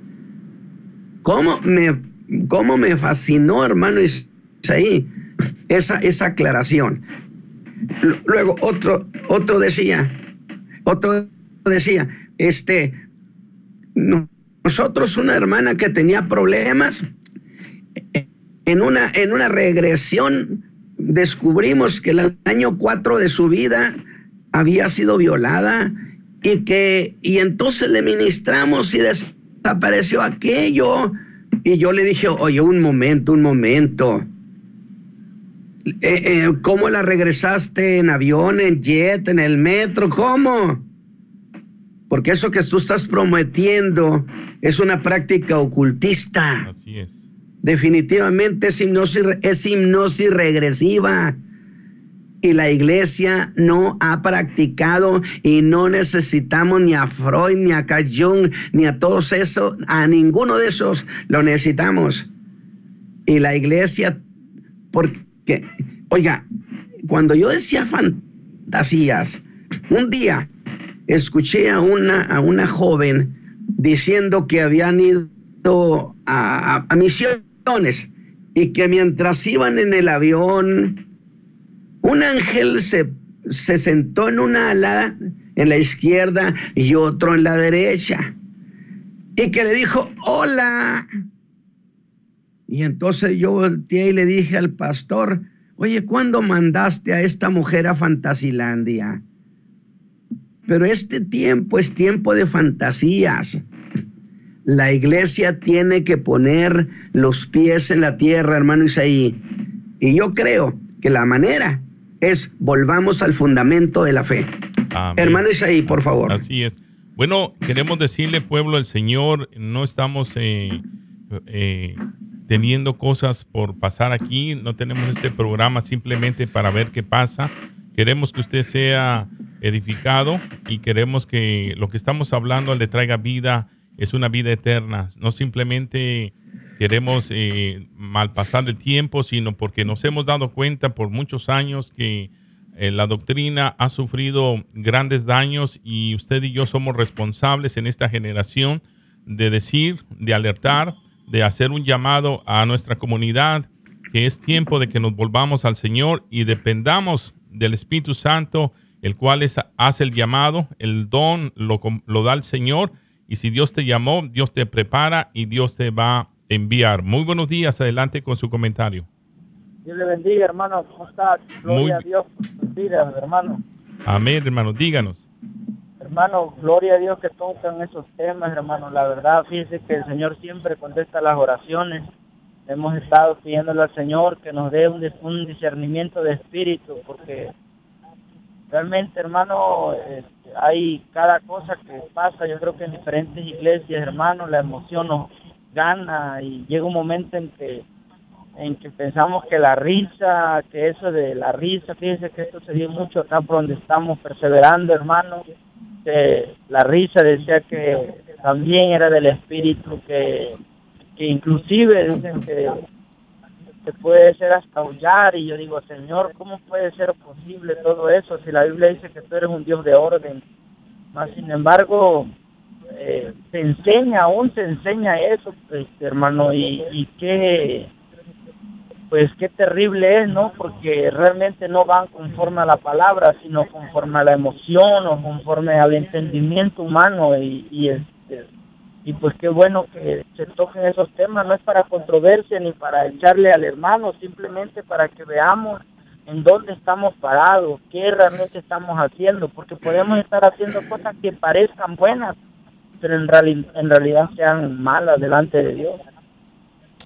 ¿Cómo me, cómo me fascinó, hermano Isaí, esa, esa aclaración? Luego otro, otro decía, otro decía, este, nosotros una hermana que tenía problemas, en una, en una regresión descubrimos que el año 4 de su vida había sido violada y que, y entonces le ministramos y desapareció aquello. Y yo le dije, oye, un momento, un momento. Eh, eh, ¿Cómo la regresaste en avión, en jet, en el metro? ¿Cómo? Porque eso que tú estás prometiendo es una práctica ocultista. Definitivamente es hipnosis, es regresiva. Y la iglesia no ha practicado y no necesitamos ni a Freud, ni a Carl Jung, ni a todos esos, a ninguno de esos lo necesitamos. Y la iglesia, porque, oiga, cuando yo decía fantasías, un día escuché a una, a una joven diciendo que habían ido a, a y que mientras iban en el avión, un ángel se, se sentó en una ala en la izquierda y otro en la derecha. Y que le dijo, hola. Y entonces yo volteé y le dije al pastor, oye, ¿cuándo mandaste a esta mujer a Fantasilandia? Pero este tiempo es tiempo de fantasías. La iglesia tiene que poner los pies en la tierra, hermano Isaí. Y yo creo que la manera es volvamos al fundamento de la fe. Hermano Isaí, por favor. Así es. Bueno, queremos decirle, pueblo del Señor, no estamos eh, eh, teniendo cosas por pasar aquí, no tenemos este programa simplemente para ver qué pasa. Queremos que usted sea edificado y queremos que lo que estamos hablando le traiga vida es una vida eterna. No simplemente queremos eh, malpasar el tiempo, sino porque nos hemos dado cuenta por muchos años que eh, la doctrina ha sufrido grandes daños y usted y yo somos responsables en esta generación de decir, de alertar, de hacer un llamado a nuestra comunidad que es tiempo de que nos volvamos al Señor y dependamos del Espíritu Santo, el cual hace el llamado, el don lo, lo da el Señor y si Dios te llamó, Dios te prepara y Dios te va a enviar. Muy buenos días, adelante con su comentario. Dios le bendiga, hermano. ¿Cómo estás? Gloria a Dios por hermano. Amén, hermano. Díganos. Hermano, gloria a Dios que tocan esos temas, hermano. La verdad, fíjese que el Señor siempre contesta las oraciones. Hemos estado pidiéndole al Señor que nos dé un, un discernimiento de espíritu, porque realmente, hermano, este, hay cada cosa que pasa, yo creo que en diferentes iglesias, hermanos, la emoción nos gana y llega un momento en que en que pensamos que la risa, que eso de la risa, fíjense que esto se dio mucho acá por donde estamos perseverando, hermano, que la risa decía que también era del espíritu, que, que inclusive dicen que que puede ser hasta aullar y yo digo, Señor, ¿cómo puede ser posible todo eso si la Biblia dice que tú eres un Dios de orden? Más sin embargo, eh, se enseña, aún se enseña eso, este, hermano, y, y que, pues qué terrible es, ¿no? Porque realmente no van conforme a la palabra, sino conforme a la emoción o conforme al entendimiento humano y, y y pues qué bueno que se toquen esos temas, no es para controversia ni para echarle al hermano, simplemente para que veamos en dónde estamos parados, qué realmente estamos haciendo, porque podemos estar haciendo cosas que parezcan buenas, pero en, en realidad sean malas delante de Dios.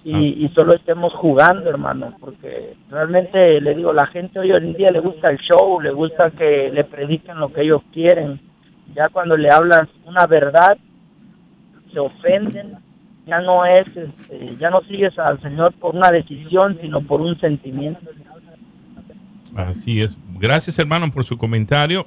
Y, ah. y, solo estemos jugando, hermano, porque realmente le digo, la gente hoy en día le gusta el show, le gusta que le prediquen lo que ellos quieren. Ya cuando le hablas una verdad, se ofenden, ya no es, este, ya no sigues al Señor por una decisión, sino por un sentimiento. Así es. Gracias, hermano, por su comentario.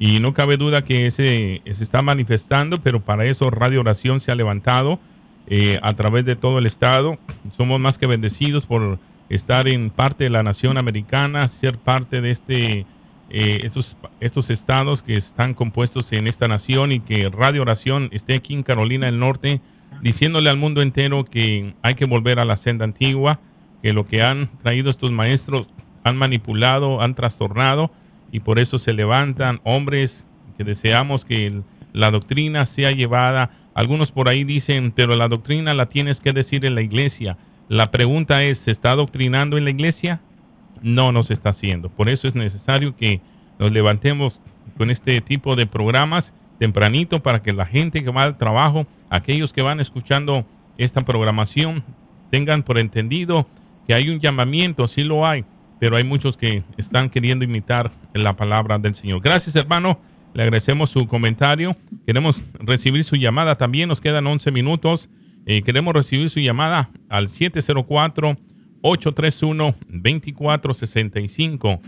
Y no cabe duda que ese se está manifestando, pero para eso Radio Oración se ha levantado eh, a través de todo el estado. Somos más que bendecidos por estar en parte de la nación americana, ser parte de este eh, estos, estos estados que están compuestos en esta nación y que Radio Oración esté aquí en Carolina del Norte diciéndole al mundo entero que hay que volver a la senda antigua, que lo que han traído estos maestros han manipulado, han trastornado y por eso se levantan hombres que deseamos que la doctrina sea llevada. Algunos por ahí dicen, pero la doctrina la tienes que decir en la iglesia. La pregunta es, ¿se está doctrinando en la iglesia? No nos está haciendo. Por eso es necesario que nos levantemos con este tipo de programas tempranito para que la gente que va al trabajo, aquellos que van escuchando esta programación, tengan por entendido que hay un llamamiento, sí lo hay, pero hay muchos que están queriendo imitar la palabra del Señor. Gracias, hermano. Le agradecemos su comentario. Queremos recibir su llamada también. Nos quedan 11 minutos. Eh, queremos recibir su llamada al 704 831-2465,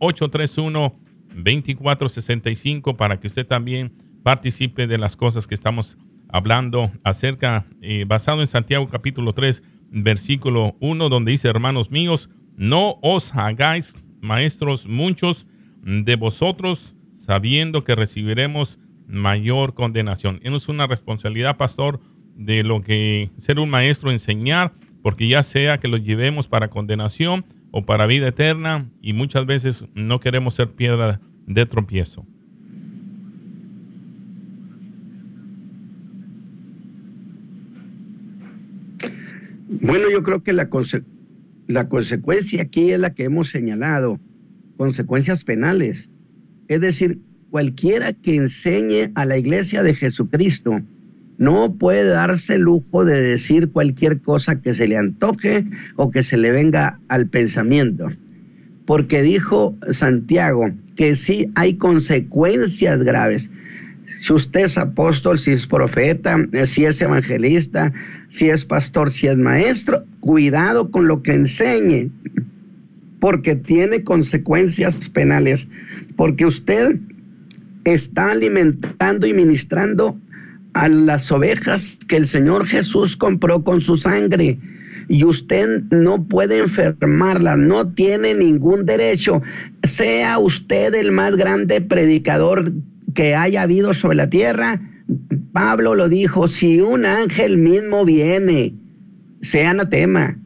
704-831-2465 para que usted también participe de las cosas que estamos hablando acerca, eh, basado en Santiago capítulo 3, versículo 1, donde dice, hermanos míos, no os hagáis maestros muchos de vosotros, sabiendo que recibiremos mayor condenación. Es una responsabilidad, pastor, de lo que ser un maestro, enseñar, porque ya sea que los llevemos para condenación o para vida eterna, y muchas veces no queremos ser piedra de tropiezo. Bueno, yo creo que la, la consecuencia aquí es la que hemos señalado, consecuencias penales. Es decir, cualquiera que enseñe a la iglesia de Jesucristo, no puede darse el lujo de decir cualquier cosa que se le antoje o que se le venga al pensamiento. Porque dijo Santiago que sí hay consecuencias graves. Si usted es apóstol, si es profeta, si es evangelista, si es pastor, si es maestro, cuidado con lo que enseñe, porque tiene consecuencias penales, porque usted está alimentando y ministrando a las ovejas que el Señor Jesús compró con su sangre. Y usted no puede enfermarlas, no tiene ningún derecho. Sea usted el más grande predicador que haya habido sobre la tierra. Pablo lo dijo, si un ángel mismo viene, sea anatema.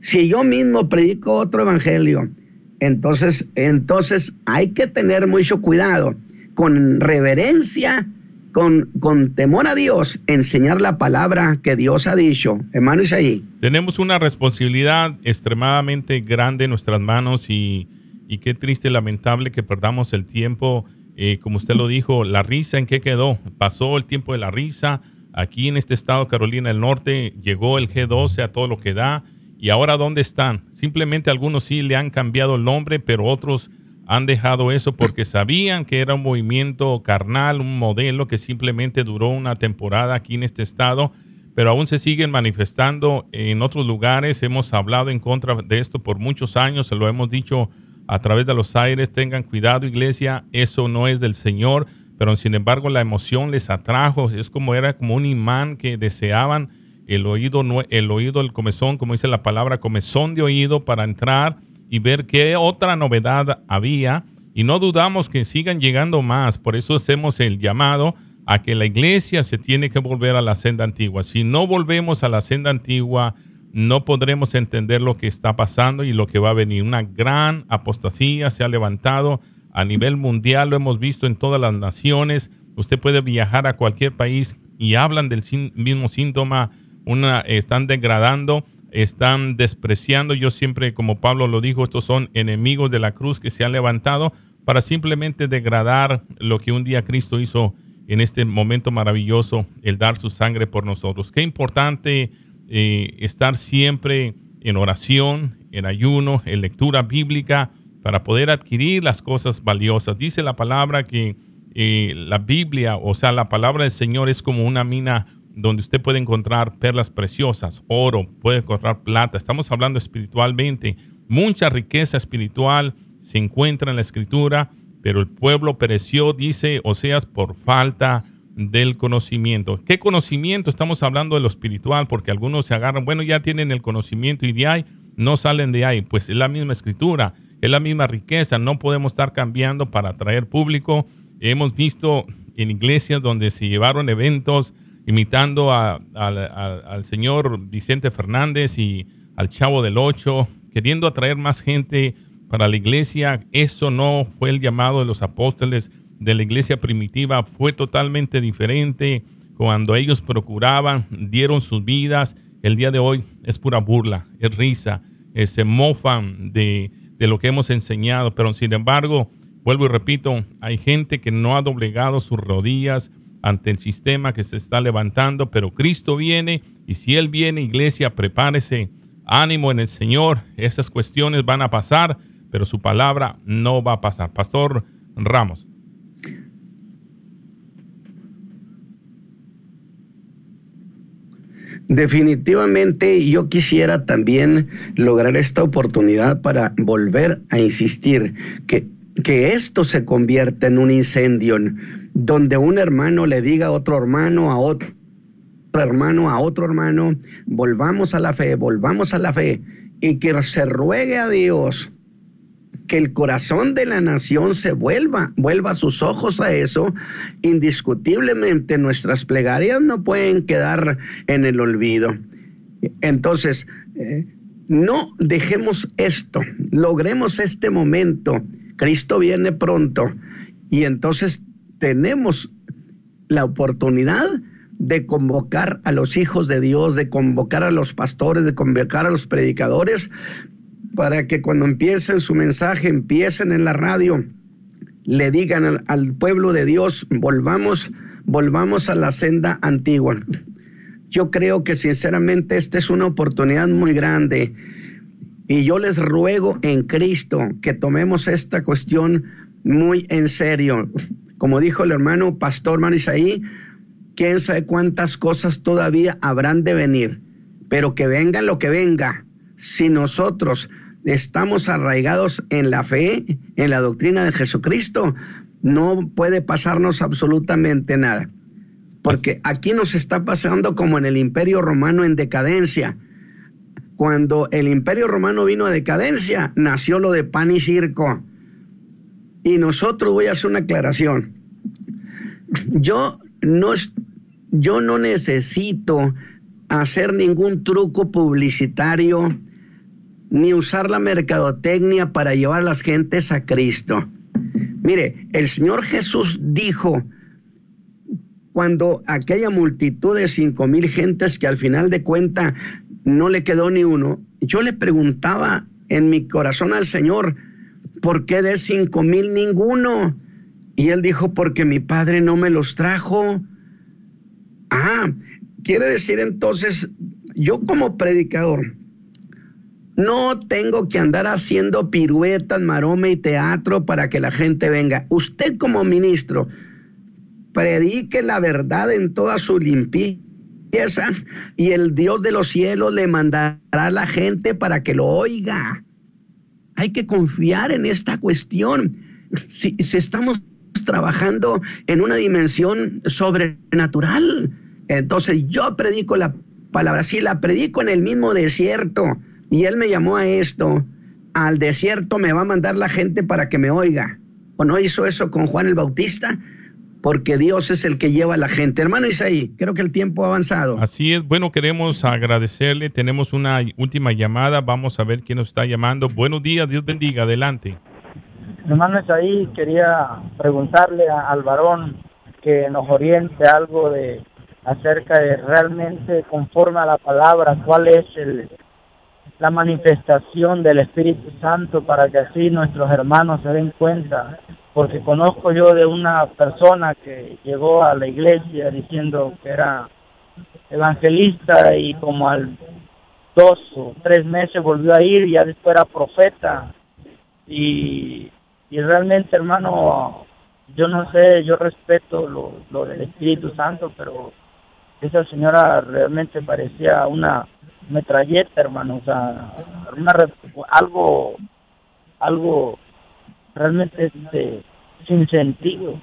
Si yo mismo predico otro evangelio, entonces, entonces hay que tener mucho cuidado con reverencia con, temor a Dios, enseñar la palabra que Dios ha dicho. Hermano Isaí. Tenemos una responsabilidad extremadamente grande en nuestras manos y, y qué triste, lamentable que perdamos el tiempo. Eh, como usted lo dijo, la risa en qué quedó. Pasó el tiempo de la risa. Aquí en este estado, Carolina del Norte, llegó el G12 a todo lo que da. ¿Y ahora dónde están? Simplemente algunos sí le han cambiado el nombre, pero otros han dejado eso porque sabían que era un movimiento carnal, un modelo que simplemente duró una temporada aquí en este estado, pero aún se siguen manifestando en otros lugares. Hemos hablado en contra de esto por muchos años, se lo hemos dicho a través de los aires, tengan cuidado iglesia, eso no es del Señor, pero sin embargo la emoción les atrajo, es como era como un imán que deseaban el oído, el oído, el comezón, como dice la palabra, comezón de oído para entrar y ver qué otra novedad había. Y no dudamos que sigan llegando más. Por eso hacemos el llamado a que la iglesia se tiene que volver a la senda antigua. Si no volvemos a la senda antigua, no podremos entender lo que está pasando y lo que va a venir. Una gran apostasía se ha levantado a nivel mundial, lo hemos visto en todas las naciones. Usted puede viajar a cualquier país y hablan del mismo síntoma, una, están degradando, están despreciando. Yo siempre, como Pablo lo dijo, estos son enemigos de la cruz que se han levantado para simplemente degradar lo que un día Cristo hizo en este momento maravilloso, el dar su sangre por nosotros. Qué importante eh, estar siempre en oración, en ayuno, en lectura bíblica, para poder adquirir las cosas valiosas. Dice la palabra que eh, la Biblia, o sea, la palabra del Señor es como una mina donde usted puede encontrar perlas preciosas, oro, puede encontrar plata. Estamos hablando espiritualmente. Mucha riqueza espiritual se encuentra en la escritura, pero el pueblo pereció, dice Oseas, por falta del conocimiento. ¿Qué conocimiento? Estamos hablando de lo espiritual, porque algunos se agarran, bueno, ya tienen el conocimiento y de ahí no salen de ahí. Pues es la misma escritura, es la misma riqueza, no podemos estar cambiando para atraer público. Hemos visto en iglesias donde se llevaron eventos imitando al señor Vicente Fernández y al Chavo del Ocho, queriendo atraer más gente para la iglesia. Eso no fue el llamado de los apóstoles de la iglesia primitiva, fue totalmente diferente. Cuando ellos procuraban, dieron sus vidas. El día de hoy es pura burla, es risa, eh, se mofan de, de lo que hemos enseñado, pero sin embargo, vuelvo y repito, hay gente que no ha doblegado sus rodillas ante el sistema que se está levantando, pero Cristo viene y si Él viene, iglesia, prepárese, ánimo en el Señor, esas cuestiones van a pasar, pero su palabra no va a pasar. Pastor Ramos. Definitivamente yo quisiera también lograr esta oportunidad para volver a insistir que, que esto se convierta en un incendio donde un hermano le diga a otro hermano, a otro hermano, a otro hermano, volvamos a la fe, volvamos a la fe y que se ruegue a Dios que el corazón de la nación se vuelva, vuelva sus ojos a eso, indiscutiblemente nuestras plegarias no pueden quedar en el olvido. Entonces, eh, no dejemos esto, logremos este momento. Cristo viene pronto y entonces tenemos la oportunidad de convocar a los hijos de Dios, de convocar a los pastores, de convocar a los predicadores, para que cuando empiecen su mensaje, empiecen en la radio, le digan al, pueblo de Dios, volvamos, volvamos a la senda antigua. Yo creo que sinceramente esta es una oportunidad muy grande y yo les ruego en Cristo que tomemos esta cuestión muy en serio como dijo el hermano pastor Manisaí, quién sabe cuántas cosas todavía habrán de venir, pero que venga lo que venga. Si nosotros estamos arraigados en la fe, en la doctrina de Jesucristo, no puede pasarnos absolutamente nada. Porque aquí nos está pasando como en el imperio romano en decadencia. Cuando el imperio romano vino a decadencia, nació lo de pan y circo. Y nosotros voy a hacer una aclaración. Yo no, yo no necesito hacer ningún truco publicitario ni usar la mercadotecnia para llevar a las gentes a Cristo. Mire, el Señor Jesús dijo, cuando aquella multitud de cinco mil gentes que al final de cuenta no le quedó ni uno, yo le preguntaba en mi corazón al Señor, ¿por qué de cinco mil ninguno? Y él dijo, porque mi padre no me los trajo. Ah, quiere decir entonces, yo como predicador, no tengo que andar haciendo piruetas, maroma y teatro para que la gente venga. Usted como ministro, predique la verdad en toda su limpieza y el Dios de los cielos le mandará a la gente para que lo oiga. Hay que confiar en esta cuestión. Si, si estamos trabajando en una dimensión sobrenatural. Entonces yo predico la palabra, sí, la predico en el mismo desierto. Y él me llamó a esto. Al desierto me va a mandar la gente para que me oiga. ¿O no hizo eso con Juan el Bautista? Porque Dios es el que lleva a la gente. Hermano Isaí, creo que el tiempo ha avanzado. Así es, bueno, queremos agradecerle. Tenemos una última llamada. Vamos a ver quién nos está llamando. Buenos días, Dios bendiga, adelante. Hermano Isaí, quería preguntarle al varón que nos oriente algo de acerca de realmente conforme a la palabra, cuál es el, la manifestación del Espíritu Santo para que así nuestros hermanos se den cuenta porque conozco yo de una persona que llegó a la iglesia diciendo que era evangelista y como al dos o tres meses volvió a ir y ya después era profeta. Y, y realmente hermano yo no sé yo respeto lo, lo del Espíritu Santo pero esa señora realmente parecía una metralleta hermano o sea una algo algo realmente este, sin sentido.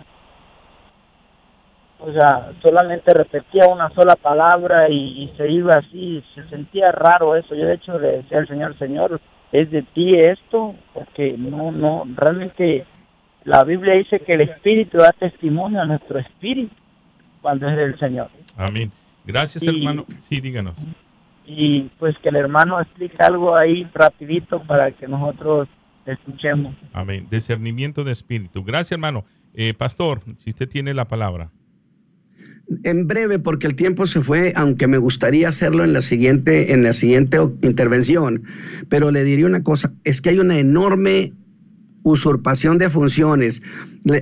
O sea, solamente repetía una sola palabra y, se iba así, se sentía raro eso. Yo de hecho le decía al Señor, Señor, ¿es de ti esto? Porque no, no, realmente la Biblia dice que el Espíritu da testimonio a nuestro espíritu cuando es del Señor. Amén. Gracias, hermano. Sí, díganos. Y pues que el hermano explique algo ahí rapidito para que nosotros escuchemos. Amén. Discernimiento de espíritu. Gracias, hermano. Eh, pastor, si usted tiene la palabra. En breve, porque el tiempo se fue, aunque me gustaría hacerlo en la siguiente, en la siguiente intervención, pero le diría una cosa, es que hay una enorme usurpación de funciones.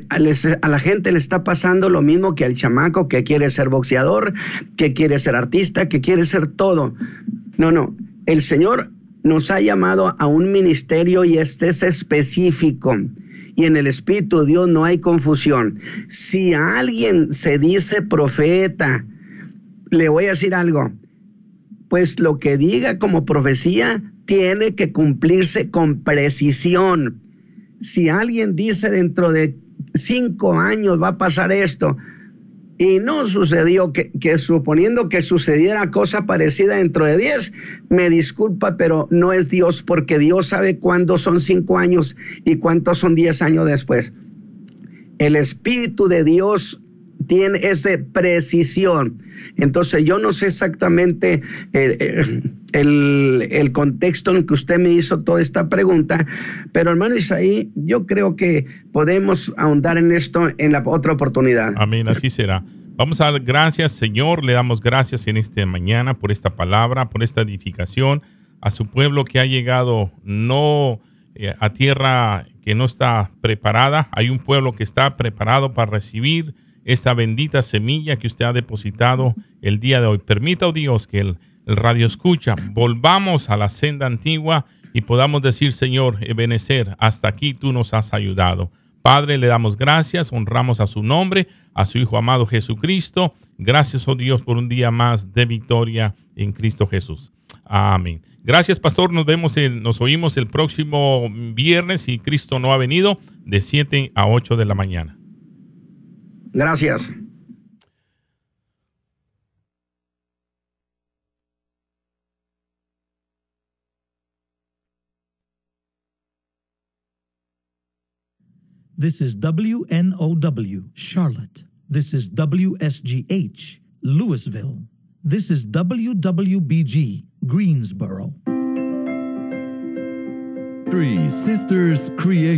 a, la gente le está pasando lo mismo que al chamaco que quiere ser boxeador, que quiere ser artista, que quiere ser todo. No, no. El Señor nos ha llamado a un ministerio y este es específico. Y en el Espíritu de Dios no hay confusión. Si alguien se dice profeta, le voy a decir algo, pues lo que diga como profecía tiene que cumplirse con precisión. Si alguien dice dentro de cinco años va a pasar esto, y no sucedió, que, suponiendo que sucediera cosa parecida dentro de 10, me disculpa, pero no es Dios porque Dios sabe cuándo son cinco años y cuántos son 10 años después. El Espíritu de Dios tiene esa precisión. Entonces yo no sé exactamente eh, eh, el, contexto en que usted me hizo toda esta pregunta, pero hermano Isaí, yo creo que podemos ahondar en esto en la otra oportunidad. Amén, así será. Vamos a dar gracias, Señor. Le damos gracias en esta mañana por esta palabra, por esta edificación, a su pueblo que ha llegado no eh, a tierra que no está preparada. Hay un pueblo que está preparado para recibir esta bendita semilla que usted ha depositado el día de hoy. Permita, oh Dios, que el, radio escucha, volvamos a la senda antigua y podamos decir, Señor, Ebenecer, hasta aquí tú nos has ayudado. Padre, le damos gracias, honramos a su nombre, a su Hijo amado Jesucristo. Gracias, oh Dios, por un día más de victoria en Cristo Jesús. Amén. Gracias, pastor. Nos vemos, nos oímos el próximo viernes si Cristo no ha venido, de 7 a 8 de la mañana. Gracias. This is WNOW, Charlotte. This is WSGH, Louisville. This is WWBG, Greensboro. Three Sisters Creation.